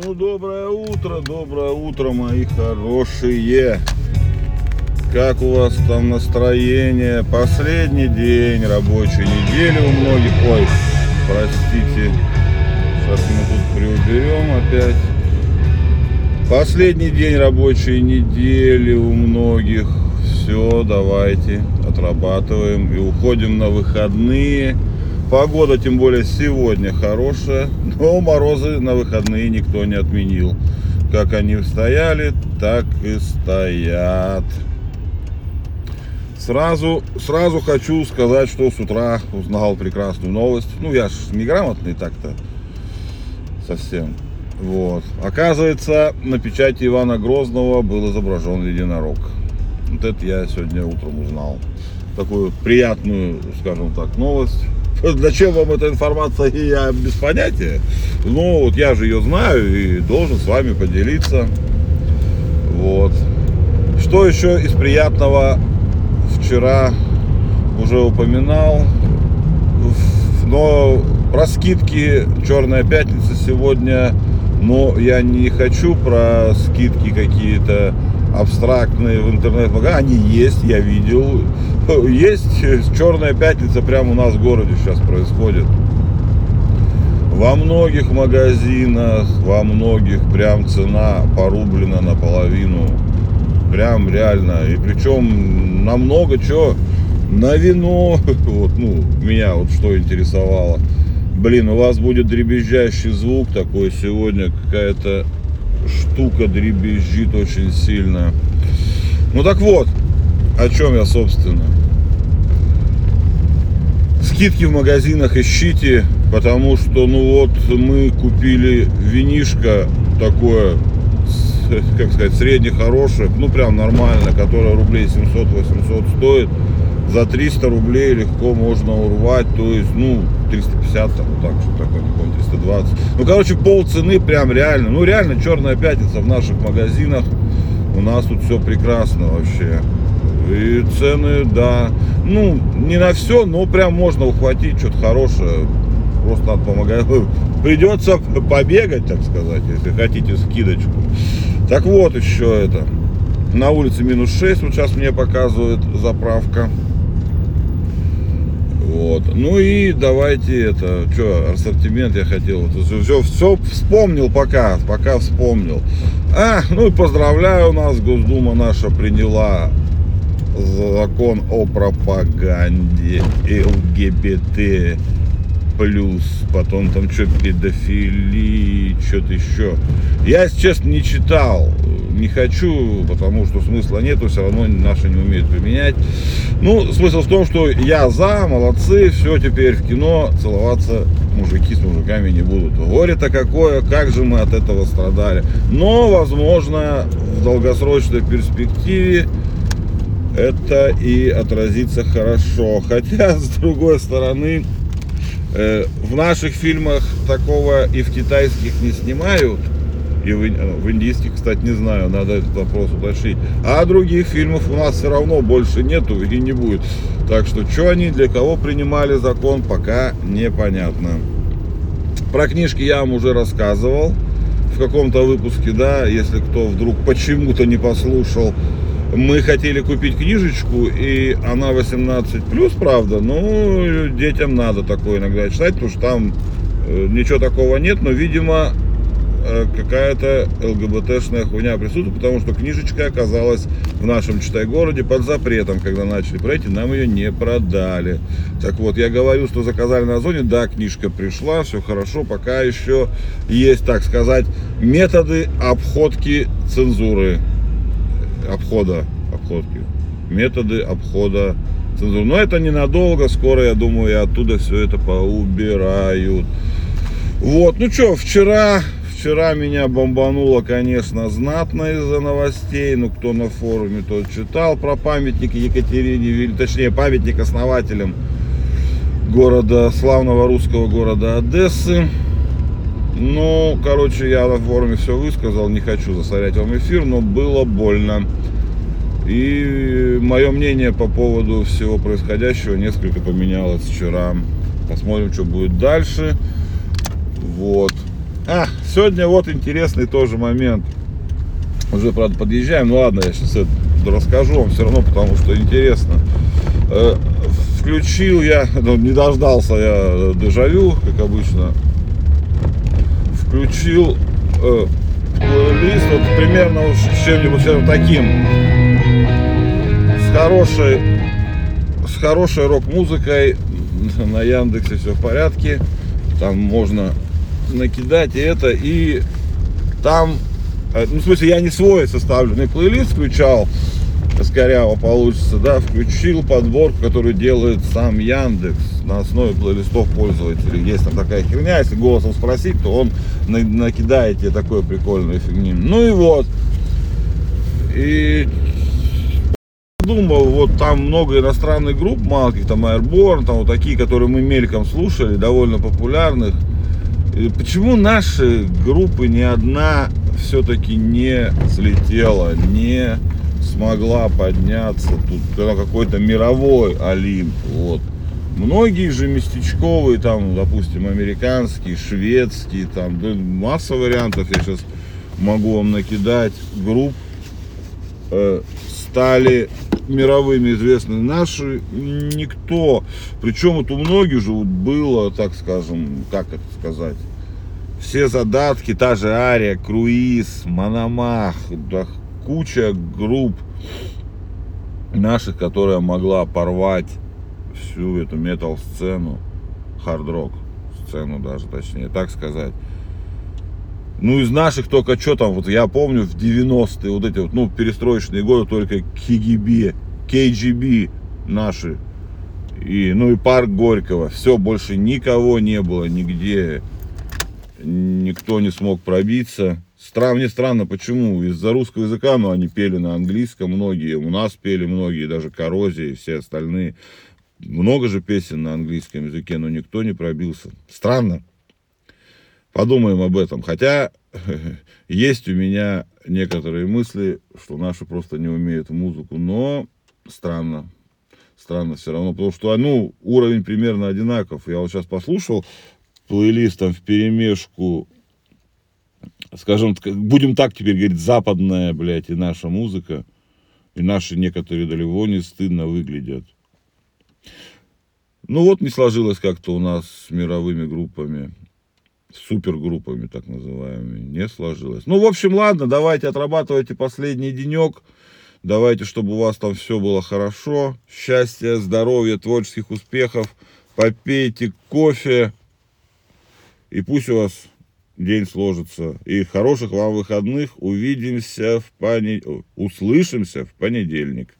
Ну, доброе утро, доброе утро, мои хорошие. Как у вас там настроение? Последний день рабочей недели у многих. Ой, простите. Сейчас мы тут приуберем опять. Последний день рабочей недели у многих. Все, давайте отрабатываем и уходим на выходные. Погода, тем более сегодня хорошая, но морозы на выходные никто не отменил. Как они стояли, так и стоят. Сразу, сразу хочу сказать, что с утра узнал прекрасную новость. Ну, я ж неграмотный так-то совсем. Вот. Оказывается, на печати Ивана Грозного был изображен единорог. Вот это я сегодня утром узнал. Такую приятную, скажем так, новость. Зачем вам эта информация, я без понятия. Но вот я же ее знаю и должен с вами поделиться. Вот. Что еще из приятного вчера уже упоминал. Но про скидки Черная пятница сегодня. Но я не хочу про скидки какие-то абстрактные в интернет-магазине. Они есть, я видел. Есть Черная пятница прямо у нас в городе сейчас происходит. Во многих магазинах, во многих прям цена порублена наполовину. Прям реально. И причем намного чего. На вино. Вот, ну, меня вот что интересовало. Блин, у вас будет дребезжащий звук такой сегодня. Какая-то штука дребезжит очень сильно. Ну так вот, о чем я, собственно. Скидки в магазинах ищите, потому что, ну вот, мы купили винишко такое, как сказать, средне хорошее, ну прям нормально, которое рублей 700-800 стоит. За 300 рублей легко можно урвать, то есть, ну, 350, там, вот так, что такое, не помню, 320. Ну, короче, пол цены прям реально, ну, реально черная пятница в наших магазинах. У нас тут все прекрасно вообще. И цены, да, ну, не на все, но прям можно ухватить что-то хорошее. Просто надо помогать. Придется побегать, так сказать, если хотите скидочку. Так вот еще это. На улице минус 6, вот сейчас мне показывает заправка. Вот. Ну и давайте это, что, ассортимент я хотел, все, все, все вспомнил пока, пока вспомнил. А, ну и поздравляю, нас Госдума наша приняла закон о пропаганде ЛГБТ плюс, потом там что, педофилии, что-то еще. Я, если честно, не читал, не хочу, потому что смысла нету, все равно наши не умеют применять. Ну, смысл в том, что я за, молодцы, все, теперь в кино целоваться мужики с мужиками не будут. Горе-то какое, как же мы от этого страдали. Но, возможно, в долгосрочной перспективе это и отразится хорошо. Хотя, с другой стороны, э, в наших фильмах такого и в китайских не снимают. И в, в индийских, кстати, не знаю, надо этот вопрос уточнить. А других фильмов у нас все равно больше нету и не будет. Так что, что они, для кого принимали закон, пока непонятно. Про книжки я вам уже рассказывал в каком-то выпуске, да, если кто вдруг почему-то не послушал. Мы хотели купить книжечку, и она 18 плюс, правда, но детям надо такое иногда читать, потому что там э, ничего такого нет, но, видимо, э, какая-то ЛГБТшная хуйня присутствует, потому что книжечка оказалась в нашем читай-городе под запретом, когда начали пройти, нам ее не продали. Так вот, я говорю, что заказали на зоне, да, книжка пришла, все хорошо, пока еще есть, так сказать, методы обходки цензуры обхода, обходки, методы обхода цензуры. Но это ненадолго, скоро, я думаю, и оттуда все это поубирают. Вот, ну что, вчера, вчера меня бомбануло, конечно, знатно из-за новостей. Ну, кто на форуме, тот читал про памятник Екатерине, точнее, памятник основателям города, славного русского города Одессы. Ну, короче, я на форуме все высказал, не хочу засорять вам эфир, но было больно. И мое мнение по поводу всего происходящего несколько поменялось вчера. Посмотрим, что будет дальше. Вот. А, сегодня вот интересный тоже момент. Уже, правда, подъезжаем. Ну ладно, я сейчас это расскажу вам все равно, потому что интересно. Э, включил я, ну, не дождался я дежавю, как обычно. Включил э, плейлист вот примерно уж с чем-нибудь таким. С хорошей, с хорошей рок-музыкой. На Яндексе все в порядке. Там можно накидать и это. И там, э, ну, в смысле, я не свой составленный плейлист включал, скоряво получится, да, включил подборку, которую делает сам Яндекс на основе плейлистов пользователей. Есть там такая херня, если голосом спросить, то он накидает тебе такой прикольной фигни. Ну и вот. И думал, вот там много иностранных групп малых, там Airborne, там вот такие, которые мы мельком слушали, довольно популярных. И почему наши группы ни одна все-таки не слетела, не смогла подняться тут на какой-то мировой Олимп. Вот. Многие же местечковые, там, допустим, американские, шведские, там, да, масса вариантов я сейчас могу вам накидать групп, э, стали мировыми известны. Наши никто. Причем вот у многих же вот было, так скажем, как это сказать, все задатки, та же Ария, Круиз, Мономах, куча групп наших, которая могла порвать всю эту метал-сцену, хард-рок сцену даже, точнее, так сказать. Ну, из наших только что там, вот я помню в 90-е, вот эти вот, ну, перестроечные годы, только KGB, KGB наши, и, ну, и парк Горького. Все, больше никого не было нигде, никто не смог пробиться. Странно, мне странно, почему, из-за русского языка, но они пели на английском, многие, у нас пели многие, даже Коррозия и все остальные. Много же песен на английском языке, но никто не пробился. Странно. Подумаем об этом. Хотя есть у меня некоторые мысли, что наши просто не умеют музыку, но странно. Странно все равно, потому что, ну, уровень примерно одинаков. Я вот сейчас послушал плейлистом в перемешку, скажем, будем так теперь говорить, западная, блядь, и наша музыка, и наши некоторые далеко не стыдно выглядят. Ну вот не сложилось как-то у нас с мировыми группами супергруппами, так называемыми, не сложилось. Ну, в общем, ладно, давайте отрабатывайте последний денек. Давайте, чтобы у вас там все было хорошо. Счастья, здоровья, творческих успехов. Попейте кофе. И пусть у вас день сложится. И хороших вам выходных. Увидимся в понедельник. Услышимся в понедельник.